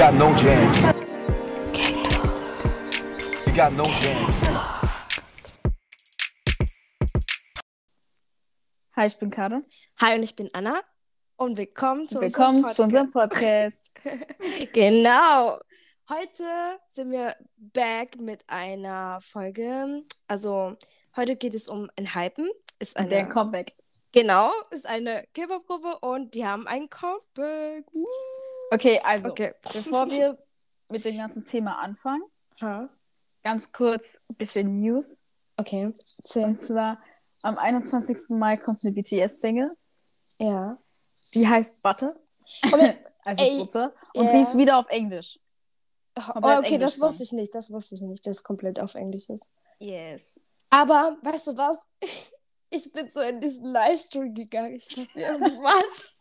got no jams. You got no jams. Hi, ich bin Caro. Hi und ich bin Anna und willkommen zu Willkommen unserem zu unserem Podcast. Genau. Heute sind wir back mit einer Folge. Also heute geht es um Enhypen. Ist eine Der Comeback. genau ist eine K-Pop-Gruppe und die haben ein Comeback. Woo. Okay, also, Okay. bevor wir mit dem ganzen Thema anfangen, Ha. ganz kurz ein bisschen News. Okay. Und zwar am 21. Mai kommt eine BTS-Single. Ja. Die heißt Butter. also ey, Butter. Und ja. sie ist wieder auf Englisch. Oh, okay, das Englisch wusste ich nicht. Das wusste ich nicht, dass es komplett auf Englisch ist. Yes. Aber weißt du was? Ich bin so in diesen Livestream gegangen. Ich dachte, was?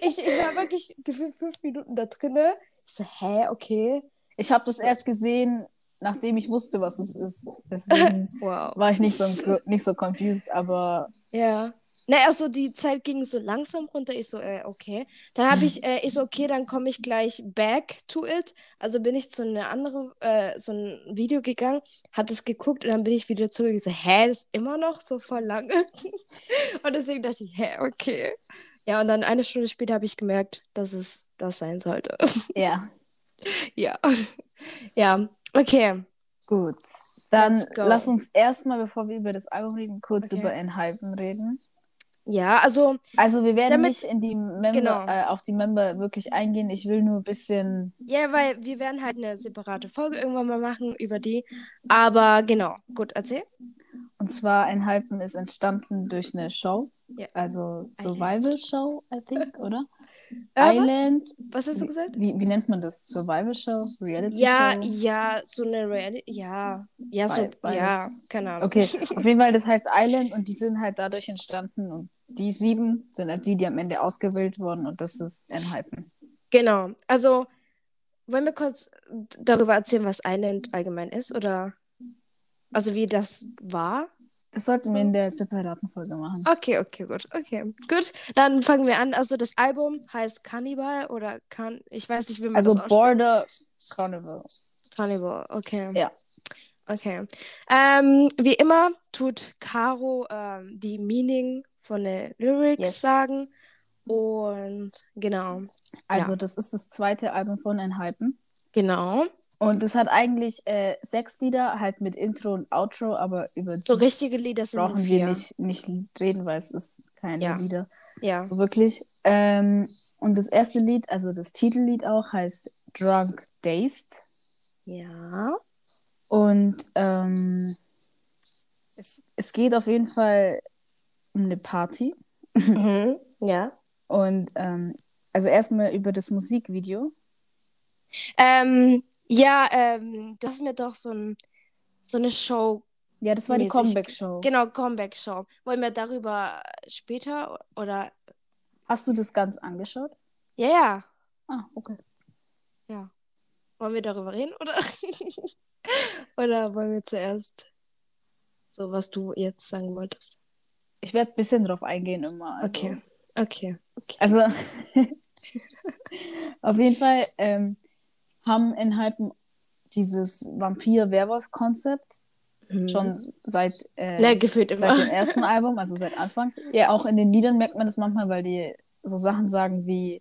Ich, ich war wirklich gefühlt fünf Minuten da drinne. Ich so, hä, okay. Ich habe das erst gesehen, nachdem ich wusste, was es ist. Deswegen Wow. war ich nicht so, nicht so confused, aber Ja. Naja, also die Zeit ging so langsam runter. Ich so, äh, okay. Dann habe ich, äh, ich so, okay, dann komme ich gleich back to it. Also bin ich zu einer anderen, äh, so ein Video gegangen, habe das geguckt und dann bin ich wieder zurück. Ich so, hä, das ist immer noch so voll lange. und deswegen dachte ich, hä, okay. Ja, und dann eine Stunde später habe ich gemerkt, dass es das sein sollte. ja. ja. Ja, okay. Gut. Dann lass uns erstmal, bevor wir über das Album reden, kurz Okay. über Enhypen reden. Ja, also, Also wir werden Damit- nicht in die Member, Genau. äh, auf die Member wirklich eingehen. Ich will nur ein bisschen. ja, weil wir werden halt eine separate Folge irgendwann mal machen über die. Aber genau, gut, erzähl. Und zwar Enhypen ist entstanden durch eine Show. Ja. Also Survival Show, I think, oder? Äh, Island. Was? was hast du gesagt? Wie, wie nennt man das? Survival Show? Reality Ja, Show? ja, so eine Reality. Ja, ja, so, Be- beides. ja, keine Ahnung. Okay, auf jeden Fall, das heißt Island und die sind halt dadurch entstanden und die sieben sind halt die, die am Ende ausgewählt wurden und das ist Enhypen. Genau. Also, wollen wir kurz darüber erzählen, was Island allgemein ist? Oder also wie das war? Das sollten wir in der separaten Folge machen. Okay, okay, gut. Okay, gut. Dann fangen wir an. Also, das Album heißt Cannibal oder kann. Ich weiß nicht, wie man Also das ausspricht. Border Carnival. Cannibal, okay. Ja. Okay. Ähm, wie immer tut Caro ähm, die Meaning von den Lyrics Yes. sagen. Und genau. Also Ja. das ist das zweite Album von Enhypen. Genau. Und es hat eigentlich äh, sechs Lieder, halt mit Intro und Outro, aber über die So richtige Lieder sind brauchen wir nicht, nicht reden, weil es ist keine Ja. Lieder. Ja. So wirklich. Ähm, und das erste Lied, also das Titellied auch, heißt Drunk Dazed. Ja. Und ähm, es, es geht auf jeden Fall um eine Party. mhm. Ja. Und ähm, also erstmal über das Musikvideo. Ähm, ja, ähm, du hast mir doch so, ein, so eine Show, Ja, das war die. Comeback-Show. genau, Comeback-Show. Wollen wir darüber später oder. Hast du das ganz angeschaut? Ja, ja. Ah, okay. Wollen wir darüber reden oder? oder wollen wir zuerst so, was du jetzt sagen wolltest? Ich werde ein bisschen drauf eingehen immer. Also, Okay. Okay. Okay. Also, auf jeden Fall ähm, haben Enhypen dieses Vampir-Werwolf-Konzept Mhm. schon seit, äh, immer. seit dem ersten Album, also seit Anfang. Ja. Auch in den Liedern merkt man das manchmal, weil die so Sachen sagen wie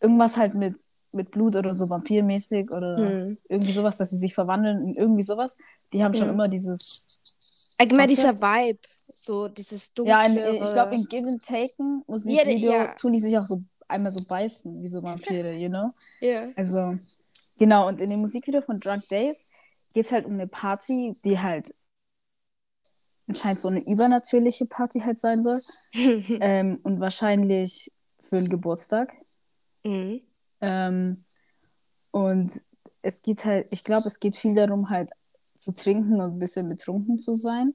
irgendwas halt mit, mit Blut oder so vampirmäßig oder Hm. irgendwie sowas, dass sie sich verwandeln in irgendwie sowas. Die haben schon Mhm. immer dieses. Allgemein dieser? Vibe, so dieses dunkle. Ja, in, ich glaube, in Give and Taken Musikvideo Ja, ja. tun die sich auch so einmal so beißen, wie so Vampire, you know? Ja. Also, genau, und in dem Musikvideo von Drunk Days geht es halt um eine Party, die halt anscheinend so eine übernatürliche Party halt sein soll. ähm, und wahrscheinlich für einen Geburtstag. mhm. Ähm, und es geht halt, ich glaube, es geht viel darum, halt zu trinken und ein bisschen betrunken zu sein.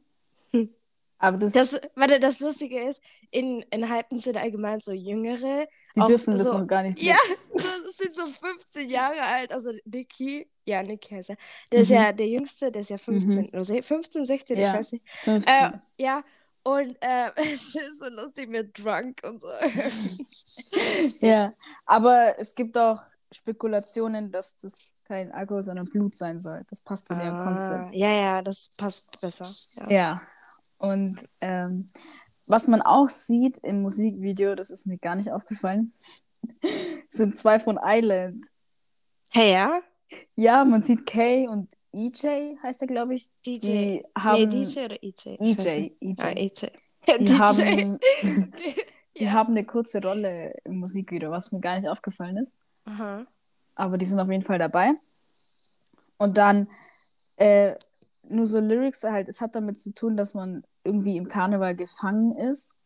Aber das, Das, warte, das Lustige ist, in, in Hypen sind allgemein so Jüngere. die auch dürfen das so- noch gar nicht. Ja, das sind so 15 Jahre alt. Also Niki, ja, Niki heißt er. Der ist Mhm. ja der Jüngste, der ist ja 15 oder se- 15, 16, Ja. ich weiß nicht. 15. Äh, ja, und äh, es ist so lustig mit Drunk und so. Ja, aber es gibt auch Spekulationen, dass das kein Alkohol, sondern Blut sein soll. Das passt zu dem Ah, Konzept. ja, ja, das passt besser. Ja. Ja. Und ähm, was man auch sieht im Musikvideo, das ist mir gar nicht aufgefallen, sind zwei von Island. Hey, ja? Ja, man sieht Kay und EJ, heißt er, glaube ich. DJ. Die haben nee, DJ oder EJ? EJ. EJ. Ah, EJ. Die DJ. haben, die Ja. haben eine kurze Rolle im Musikvideo, was mir gar nicht aufgefallen ist. Aha. Aber die sind auf jeden Fall dabei. Und dann äh, nur so Lyrics halt, es hat damit zu tun, dass man irgendwie im Karneval gefangen ist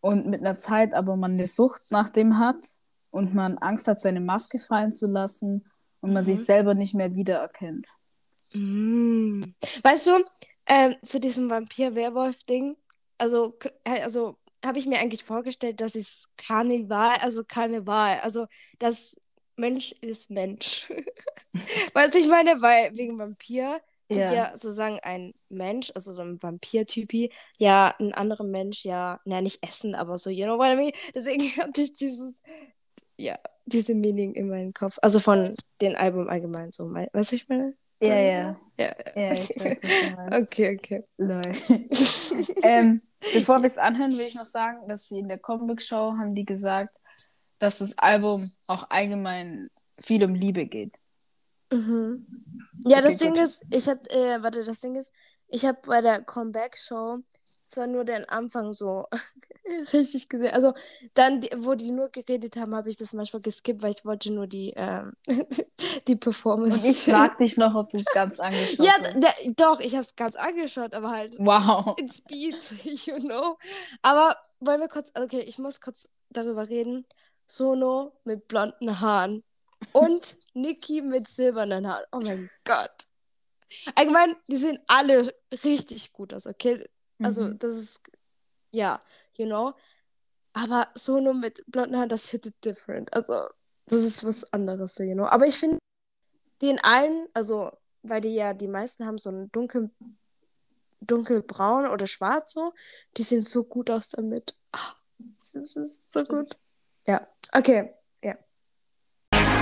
und mit einer Zeit aber man eine Sucht nach dem hat und man Angst hat, seine Maske fallen zu lassen und man Mhm. sich selber nicht mehr wiedererkennt. Mm. Weißt du, ähm, zu diesem Vampir-Werwolf-Ding, also, äh, also habe ich mir eigentlich vorgestellt, dass es Karneval, also Karneval, also das Mensch ist Mensch. weißt du, ich meine, weil wegen Vampir gibt Ja. ja sozusagen ein Mensch, also so ein Vampir-Typi, ja, einen anderen Mensch, ja, naja, nicht essen, aber so, you know what I mean? Deswegen hatte ich dieses, ja, diese Meaning in meinem Kopf. Also von dem Album allgemein so, weißt du, ich meine? Ja, ja. Ja, Ja, ich weiß, was. Okay, okay. Lol. ähm, bevor wir es anhören, will ich noch sagen, dass sie in der Comic-Show haben die gesagt, dass das Album auch allgemein viel um Liebe geht. Mhm. Ja, Okay, das Ding gut. ist, ich hab, äh, warte, das Ding ist, ich habe bei der Comeback-Show zwar nur den Anfang so richtig gesehen. Also dann, wo die nur geredet haben, habe ich das manchmal geskippt, weil ich wollte nur die, ähm, die Performance. Und ich frag dich noch, ob du es ganz angeschaut Ja, hast. d- doch, ich habe es ganz angeschaut, aber halt Wow. in Speed, you know. Aber wollen wir kurz, okay, ich muss kurz darüber reden. Sono mit blonden Haaren und Niki mit silbernen Haaren. Oh mein Gott. Allgemein, die sehen alle richtig gut aus, okay? Also, Mhm. das ist, ja, you know. Aber Sono mit blonden Haaren, das hittet different. Also, das ist was anderes, so, you know. Aber ich finde, den allen, also, weil die ja, die meisten haben so einen dunkel, dunkelbraun oder schwarz so, die sehen so gut aus damit. Ah, das ist so gut. Ja, okay.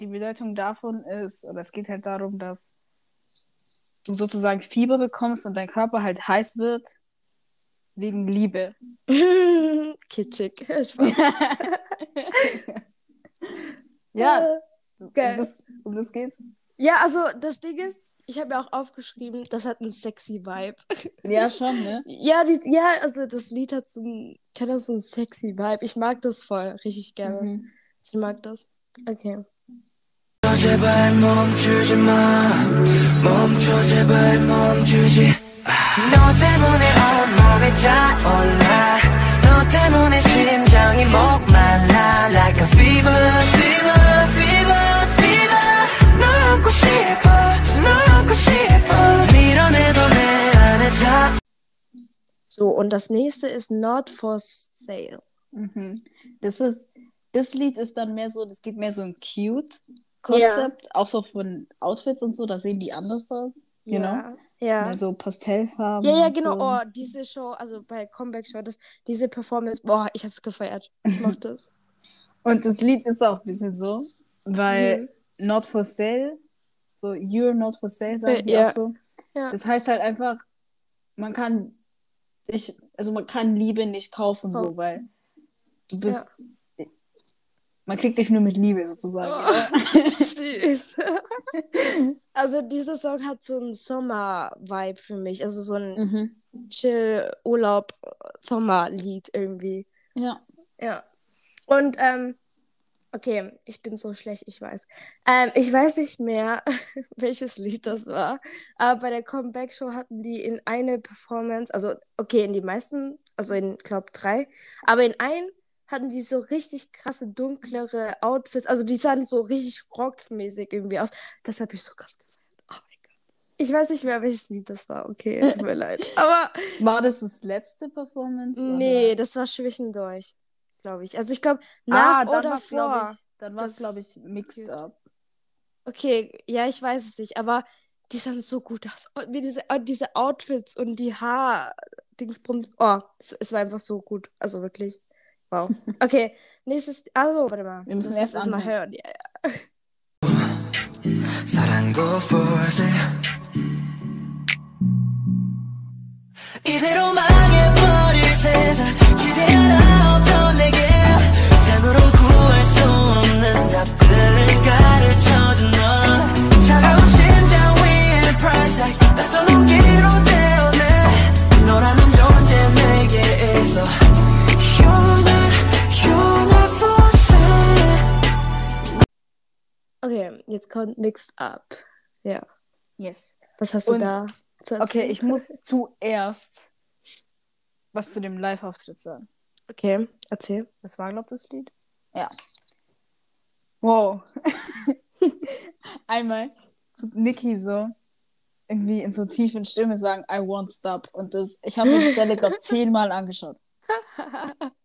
die Bedeutung davon ist, oder es geht halt darum, dass du sozusagen Fieber bekommst und dein Körper halt heiß wird wegen Liebe. Kitschig. Ja, Geil. um das, um das geht's. Ja, also das Ding ist, ich habe ja auch aufgeschrieben, das hat einen sexy Vibe. Ja, schon, ne? Ja, die, ja, also das Lied hat so ein, kann das so ein sexy Vibe. Ich mag das voll, richtig gerne. Mhm. Ich mag das. Okay. So, und das nächste ist Not for Sale. Mhm. Das ist das Lied ist dann mehr so, das geht mehr so ein Cute-Konzept, auch so von Outfits und so, da sehen die anders aus. You know? ja. Ja. Mehr so Pastellfarben. Ja, ja, genau. So. Oh, diese Show, also bei Comeback Show, das, diese Performance, boah, ich hab's gefeiert. Ich mochte es. Und das Lied ist auch ein bisschen so, weil Mhm. Not for Sale, so You're Not for Sale, sagen die Ja. auch so. Ja. Das heißt halt einfach, man kann ich, also man kann Liebe nicht kaufen, so, Oh. weil du bist, man kriegt dich nur mit Liebe sozusagen. Oh, süß. also dieser Song hat so einen Sommer-Vibe für mich. Also so ein Mhm. Chill-Urlaub-Sommerlied irgendwie. Ja. Ja. Und, ähm, okay, ich bin so schlecht, ich weiß. Ähm, ich weiß nicht mehr, welches Lied das war, aber bei der Comeback-Show hatten die in eine Performance, also, okay, in die meisten, also in, glaube drei, aber in einen hatten die so richtig krasse, dunklere Outfits. Also die sahen so richtig rockmäßig irgendwie aus. Das habe ich so krass gefeiert. Oh mein Gott. Ich weiß nicht mehr, welches Lied das war. Okay, tut mir leid. Aber War das das letzte Performance? nee, oder? das war zwischendurch, glaube ich. Also ich glaube, nach ah, dann oder vor. ich, dann war es, glaube ich, mixed up. Okay, ja, ich weiß es nicht, aber die sahen so gut aus. Und wie diese, und diese Outfits und die Haar. Dingsbums. Oh, es, es war einfach so gut. Also wirklich. Wow. Okay, nächstes. Also, warte mal. Wir müssen Das erst erst mal anhören. hören. Ja, 사랑도 force 이대로 망 jetzt kommt Mixed Up. Ja. Yes. Was hast du Und- da zu Okay, erzählen? ich muss zuerst was zu dem Live-Auftritt sagen. Okay, erzähl. Das war, glaube ich, das Lied. Ja. Wow. Einmal zu Niki so irgendwie in so tiefen Stimme sagen, I won't stop. Und das, ich habe mir die Stelle, glaube ich, zehnmal angeschaut.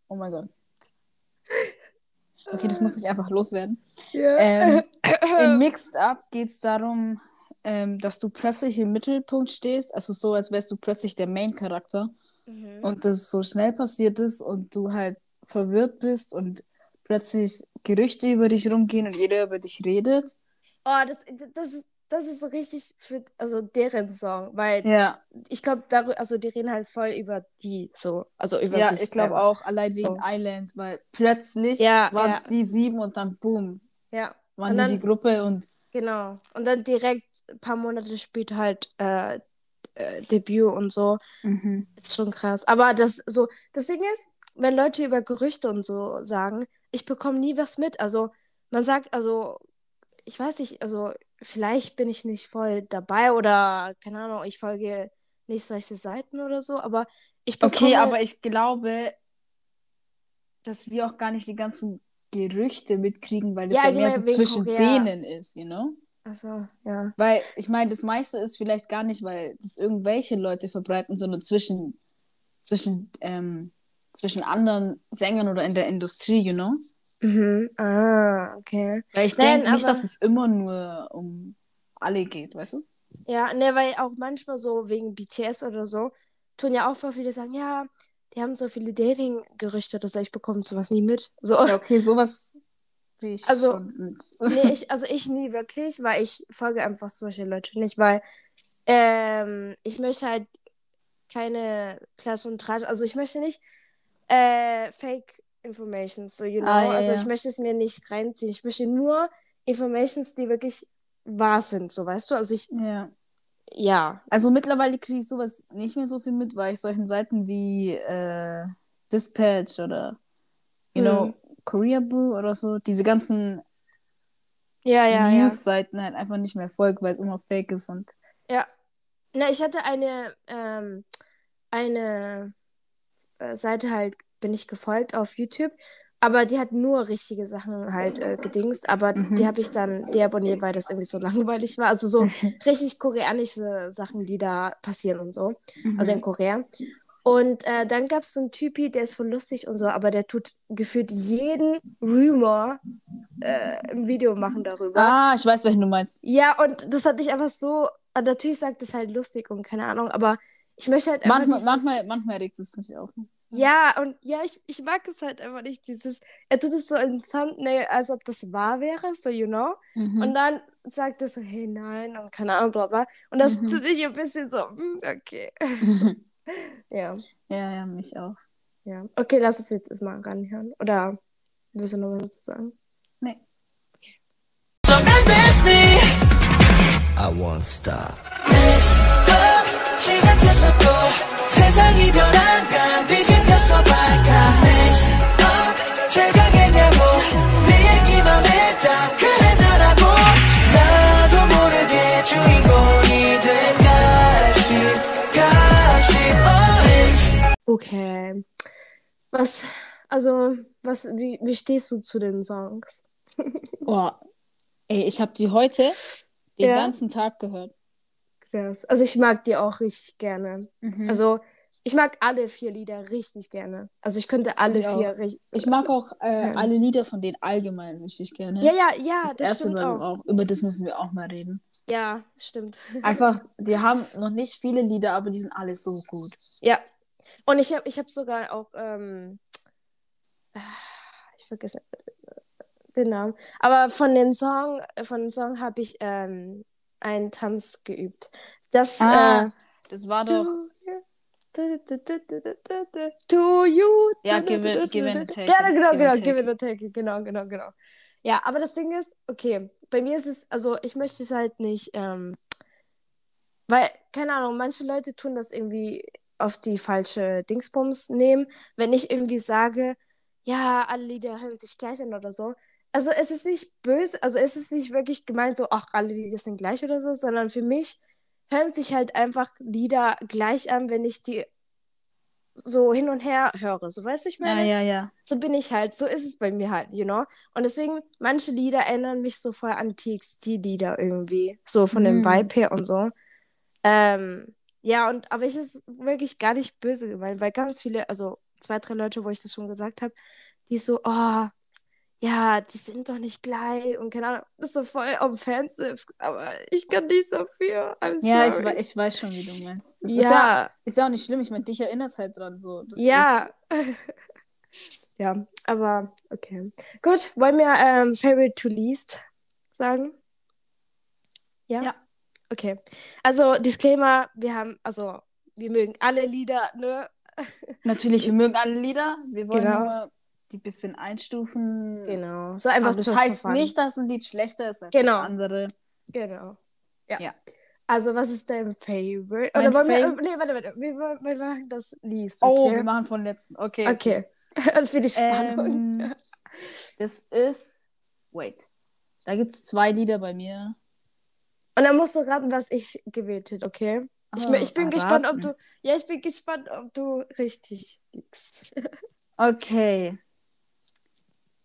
Oh mein Gott. Okay, das muss ich einfach loswerden. Ähm, in Mixed Up geht es darum, ähm, dass du plötzlich im Mittelpunkt stehst, also so, als wärst du plötzlich der Main-Charakter Mhm. und das so schnell passiert ist und du halt verwirrt bist und plötzlich Gerüchte über dich rumgehen und jeder über dich redet. Oh, das, das, ist, das ist so richtig für also deren Song, weil Ja, ich glaube, also die reden halt voll über die so, also über ja ich glaube auch, allein wegen So. Island, weil plötzlich Ja, waren ja. es die sieben und dann boom, Ja, waren Und die dann- die Gruppe und genau. Und dann direkt ein paar Monate später halt äh, äh, Debüt und so. mhm. Ist schon krass. Aber das so, das Ding ist, wenn Leute über Gerüchte und so sagen, ich bekomme nie was mit. Also man sagt, also ich weiß nicht, also vielleicht bin ich nicht voll dabei oder keine Ahnung, ich folge nicht solche Seiten oder so, aber ich bekomme Okay, aber ich glaube, dass wir auch gar nicht die ganzen Gerüchte mitkriegen, weil das Ja, ja, mehr so allgemein wegen zwischen Korea. denen ist, you know? also ja. Weil ich meine, das meiste ist vielleicht gar nicht, weil das irgendwelche Leute verbreiten, sondern zwischen, zwischen, ähm, zwischen anderen Sängern oder in der Industrie, you know? Mhm. Ah, okay. Weil ich denke nicht, aber- dass es immer nur um alle geht, weißt du? Ja, ne, weil auch manchmal so wegen BTS oder so, tun ja auch voll viele sagen, ja, die haben so viele Dating-Gerüchte oder so, ich bekomme sowas nie mit. So. Ja, okay, sowas will ich Also, schon mit. Nee, ich, also ich nie wirklich, weil ich folge einfach solche Leute nicht, weil ähm, ich möchte halt keine Klatsch und Tratsch, also ich möchte nicht äh, Fake Informations, so you know, Ah, ja, also ja. ich möchte es mir nicht reinziehen, ich möchte nur Informations, die wirklich wahr sind, so weißt du, also ich, Ja. ja, Also mittlerweile kriege ich sowas nicht mehr so viel mit, weil ich solchen Seiten wie äh, Dispatch oder you know, Hm. Korea Boo oder so, diese ganzen ja, ja, ja. News-Seiten halt einfach nicht mehr folge, weil es immer fake ist und Na, ich hatte eine, ähm, eine äh, Seite halt, bin ich gefolgt auf YouTube, aber die hat nur richtige Sachen halt äh, gedingst, aber Mhm. die habe ich dann deabonniert, weil das irgendwie so langweilig war. Also so richtig koreanische Sachen, die da passieren und so, also in Korea. Und äh, dann gab es so einen Typi, der ist voll lustig und so, aber der tut gefühlt jeden Rumor äh, im Video machen darüber. Ah, ich weiß, welchen du meinst. Ja, und das hat mich einfach so. Natürlich sagt es halt lustig und keine Ahnung, aber ich möchte halt manchmal, dieses... manchmal, manchmal regt es mich auf. Ja, und ja, ich, ich mag es halt einfach nicht, dieses, er tut es so im Thumbnail, als ob das wahr wäre, so you know. Mhm. Und dann sagt er so, hey nein, und keine Ahnung, bla bla. Und das mhm. tut ich ein bisschen so, hm, okay. ja. Ja, ja, mich auch. Ja. Okay, lass es jetzt erstmal ranhören. Oder willst du noch was dazu sagen? Nee. Okay. I won't stop. 시작됐어 또 세상이 변한가 뒤집혔어 발까 어, 최강의 뭐 네 얘기만 했다 그래 나라고 나도 모르게 주인공이 된 가시 가시 oh, Okay. Was Also, was, wie, wie stehst du zu den Songs? Boah, ey, ich habe die heute den Ja. ganzen Tag gehört. Krass. Also, ich mag die auch richtig gerne. Also, Also, ich mag alle vier Lieder richtig gerne. Also, ich könnte alle Ich vier richtig. ich mag auch äh, Ja. alle Lieder von denen allgemein richtig gerne. Ja, ja, ja, das, das, erste stimmt war auch. auch. Über das müssen wir auch mal reden. Ja, stimmt. Einfach, die haben noch nicht viele Lieder, aber die sind alle so gut. Ja. Und ich habe ich hab sogar auch, ähm, ah, ich vergesse den Namen. Aber von den Song, von dem Song habe ich ähm, einen Tanz geübt. Das, Ah, äh, Das war Do doch. Do you? Ja, give it- give and take Ja, it, genau, genau, give take it or take it. Genau, genau, genau. Ja, aber das Ding ist, okay, bei mir ist es, also ich möchte es halt nicht, ähm, weil, keine Ahnung, manche Leute tun das irgendwie auf die falsche Dingsbums nehmen, wenn ich irgendwie sage, ja, alle Lieder hören sich gleich an oder so. Also es ist nicht böse, also es ist nicht wirklich gemeint so, ach, alle Lieder sind gleich oder so, sondern für mich hören sich halt einfach Lieder gleich an, wenn ich die so hin und her höre. So weißt du, ich Ja, meine? ja, ja. So bin ich halt, so ist es bei mir halt, you know? Und deswegen, manche Lieder erinnern mich so voll an TXT-Lieder irgendwie. So von dem Mm. Vibe her und so. Ähm, ja, und aber ich ist wirklich gar nicht böse gemeint, weil ganz viele, also zwei, drei Leute, wo ich das schon gesagt habe, die so, oh, ja, die sind doch nicht gleich und keine Ahnung, das ist so voll offensive, aber ich kann nichts dafür. I'm Ja, ich, sorry. wei- ich weiß schon, wie du meinst. Das ist, ja, ja, ist ja auch nicht schlimm. Ich meine, dich erinnert halt dran. So. Das ja. ja, aber okay. Gut, wollen wir ähm, Favorite to Least sagen? Ja? Ja. Okay. Also, Disclaimer, wir haben, also, wir mögen alle Lieder, ne? Natürlich, wir mögen alle Lieder. Wir wollen Genau. nur die bisschen einstufen. Genau. So einfach Aber das heißt fun. nicht, dass ein Lied schlechter ist als Genau. das andere. Genau. Ja. Ja. Also, was ist dein Favorite? Mein Oder wollen wir, Fav- nee, warte, warte, wir, wir machen das Least, Oh, wir okay? machen von letzten. Okay. Okay. Für die Spannung. Ähm, das ist. Wait. Da gibt es zwei Lieder bei mir. Und dann musst du raten, was ich gewählt hätte, okay? Ich, Ah, ich bin gespannt, ob erraten. du. Ja, ich bin gespannt, ob du richtig liegst. Okay.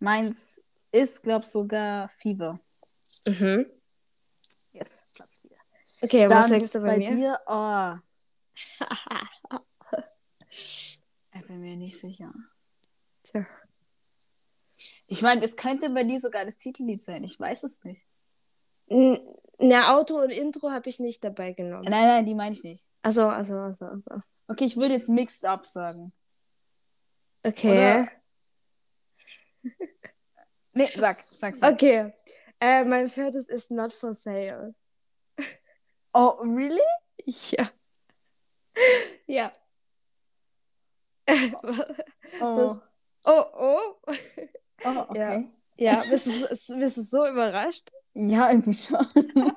Meins ist, glaub sogar Fever. Mhm. Yes, Platz 4. Okay, was denkst du bei, bei mir? dir? Oh. ich bin mir nicht sicher. Tja. Ich meine, es könnte bei dir sogar das Titellied sein. Ich weiß es nicht. Na, Auto und Intro habe ich nicht dabei genommen. Nein, nein, die meine ich nicht. Also, also, also, also. Okay, ich würde jetzt Mixed Up sagen. Okay. Oder- Nee, sag, sag, sag. Okay. Äh, mein viertes ist Not for Sale. Oh, really? Ja. Ja. Oh, oh, oh. oh okay. Ja, bist du, bist du so überrascht? Ja. irgendwie schon.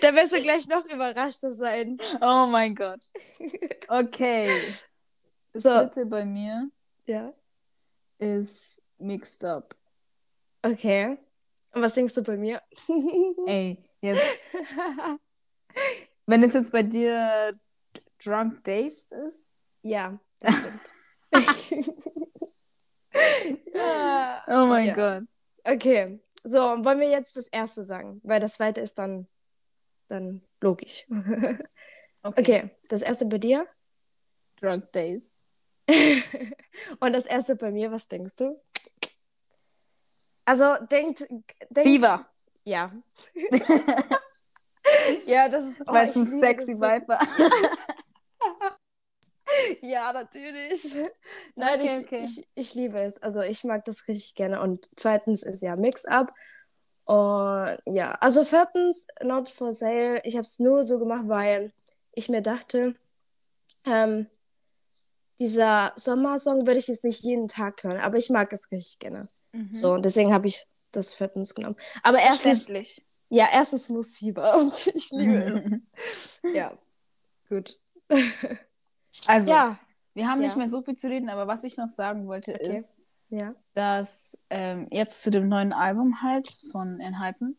Da wirst du gleich noch überraschter sein. Oh mein Gott. Okay. Das So. dritte bei mir Ja. ist Mixed Up. Okay. Und was denkst du bei mir? Ey, jetzt, wenn es jetzt bei dir Drunk Days ist, ja, das stimmt. ja. oh mein Ja. Gott. Okay. So, wollen wir jetzt das erste sagen? Weil das zweite ist dann, dann logisch. Okay, das erste bei dir. Drunk Days. Und das erste bei mir, was denkst du? Also, denkt. denkt Fever. Ja. ja, das ist. oh, Weil es ein sexy. Vibe war. Ja, natürlich. Nein, Okay, ich, okay. Ich, ich liebe es. Also ich mag das richtig gerne. Und zweitens ist ja Mix-Up. Und ja, also viertens, Not for Sale. Ich habe es nur so gemacht, weil ich mir dachte, ähm, dieser Sommersong würde ich jetzt nicht jeden Tag hören, aber ich mag es richtig gerne. So, und deswegen habe ich das viertens genommen. Aber erstens, ja, erstens muss Fieber und ich liebe es. ja, gut. Also, Ja, wir haben nicht Ja. mehr so viel zu reden, aber was ich noch sagen wollte Okay. ist, ja. dass ähm, jetzt zu dem neuen Album halt von Enhypen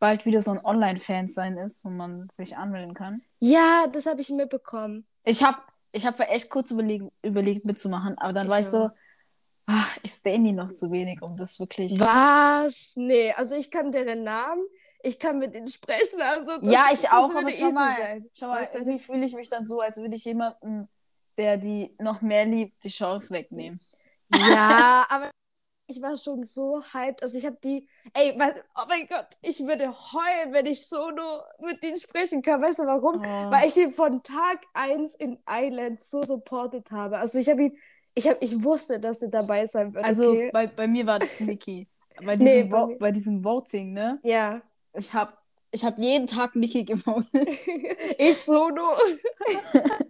bald wieder so ein Online-Fan sein ist, wo man sich anmelden kann. Ja, das habe ich mitbekommen. Ich habe ich hab echt kurz überlegen, überlegt mitzumachen, aber dann Ich war ich so. Ach, ich stay noch zu wenig, um das wirklich. Was? Nee, also ich kann deren Namen, ich kann mit ihnen sprechen, also ja, ich das auch, aber schau mal, sein. schau mal, irgendwie fühle ich mich dann so, als würde ich jemanden, der die noch mehr liebt, die Chance wegnehmen. Ja, aber ich war schon so hyped. Also ich habe die, ey, was, oh mein Gott, ich würde heulen, wenn ich so nur mit denen sprechen kann. Weißt du warum? Oh. Weil ich ihn von Tag 1 in Island so supportet habe. Also ich habe ihn, ich, hab, ich wusste, dass er dabei sein wird. Also okay? bei, bei mir war das Niki. Bei Nee, diesem, bei Vo mir- bei diesem Voting, ne? ja. Ich habe ich hab jeden Tag Niki gewotet. ich so nur.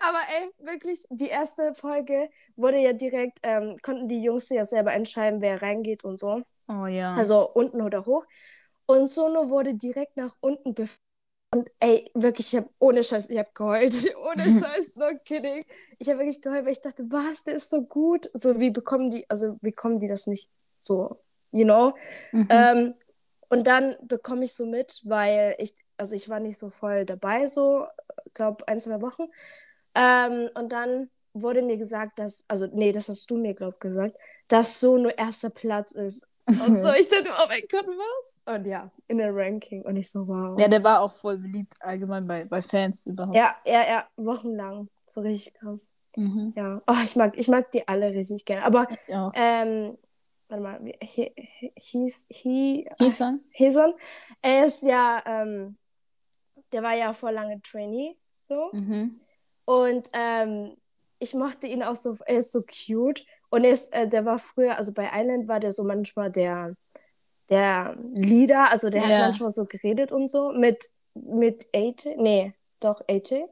Aber ey, wirklich, die erste Folge wurde ja direkt, ähm, konnten die Jungs ja selber entscheiden, wer reingeht und so. Oh ja. Also unten oder hoch. Und Sono wurde direkt nach unten bef Und ey, wirklich, ich habe ohne Scheiß, ich habe geheult. ohne Scheiß, no kidding. Ich habe wirklich geheult, weil ich dachte, was, der ist so gut. So, wie bekommen die, also wie kommen die das nicht so, you know? Mhm. Ähm, und dann bekomme ich so mit, weil ich, also ich war nicht so voll dabei, so, glaube ein, zwei Wochen. Ähm, und dann wurde mir gesagt, dass, also nee, das hast du mir, glaub gesagt, dass so nur erster Platz ist. Und so, ich dachte, oh mein Gott, was? Und ja, in der Ranking. Und ich so, wow. ja, der war auch voll beliebt allgemein bei, bei Fans überhaupt. ja, ja, ja, wochenlang. So richtig krass. Mhm. Ja. Oh, ich mag, ich mag die alle richtig gerne. Aber, Ja. ähm, warte mal, he, hieß, he, Hisan? Heson. Er ist ja, ähm, der war ja vor lange Trainee, so. Mhm. Und ähm, ich mochte ihn auch so, er ist so cute. Und er ist, äh, der war früher, also bei Island war der so manchmal der, der Leader, also der Ja. hat manchmal so geredet und so. Mit, mit AJ, nee, doch AJ.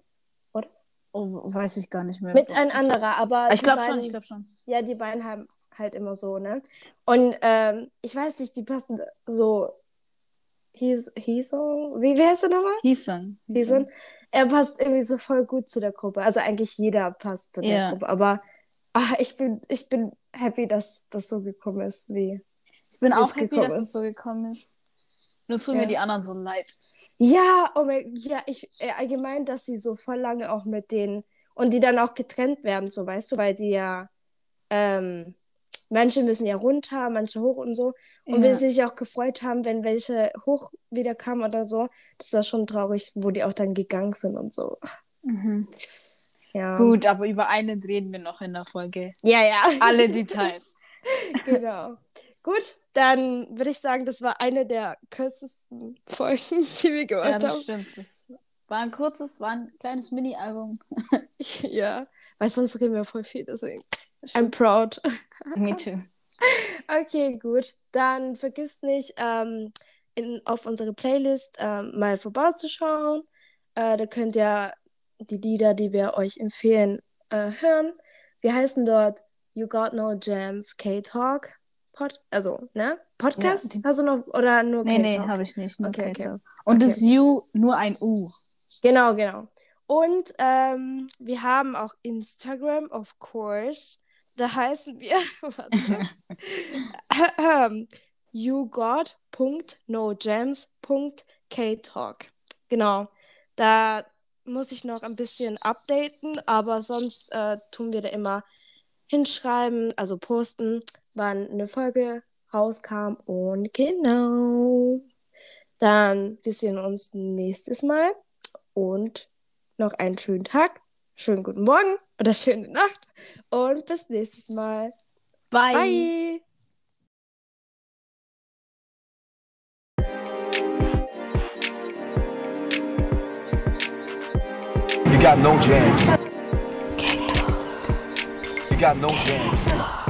Oh, weiß ich gar nicht mehr. Mit ein anderer, aber. Ich glaube schon, ich glaube schon. Ja, die beiden haben halt immer so, ne? Und ähm, ich weiß nicht, die passen so. Hieß, Hieson? Wie, wie heißt er nochmal? Hisan. Hieson? Er passt irgendwie so voll gut zu der Gruppe. Also eigentlich jeder passt zu der Ja. Gruppe. Aber ach, ich bin, ich bin happy, dass das so gekommen ist, wie. Ich bin auch happy, dass ist. es so gekommen ist. Nur tun Ja. mir die anderen so leid. Ja, oh mein, ja, ich, äh, allgemein, dass sie so voll lange auch mit denen und die dann auch getrennt werden, so weißt du, weil die ja, ähm, manche müssen ja runter, manche hoch und so. Und wir Ja. sich auch gefreut haben, wenn welche hoch wieder kamen oder so. Das war schon traurig, wo die auch dann gegangen sind und so. Mhm. Ja. Gut, aber über einen reden wir noch in der Folge. Ja, ja. Alle Details. genau. Gut, dann würde ich sagen, das war eine der kürzesten Folgen, die wir gemacht ja, das haben. stimmt. Das war ein kurzes, war ein kleines Mini-Album. Ja, weil sonst reden wir voll viel, deswegen. I'm proud. Me too. Okay, gut. Dann vergisst nicht, ähm, in, auf unsere Playlist ähm, mal vorbeizuschauen. Äh, da könnt ihr die Lieder, die wir euch empfehlen, äh, hören. Wir heißen dort You Got No Jams K-Talk. Pod also, ne? Podcast? Ja, Hast du noch, oder nur Nee, nee, habe ich nicht. Okay, okay. Und Okay. das U nur ein U. Genau, genau. Und ähm, wir haben auch Instagram, of course. Da heißen wir, warte, yougot.nojams.ktalk. Genau. Da muss ich noch ein bisschen updaten, aber sonst äh, tun wir da immer hinschreiben, also posten, wann eine Folge rauskam. Und genau. Dann wir sehen uns nächstes Mal und noch einen schönen Tag, schönen guten Morgen oder schöne Nacht und bis nächstes Mal. Bye. Bye. You got no jams. You got no jams.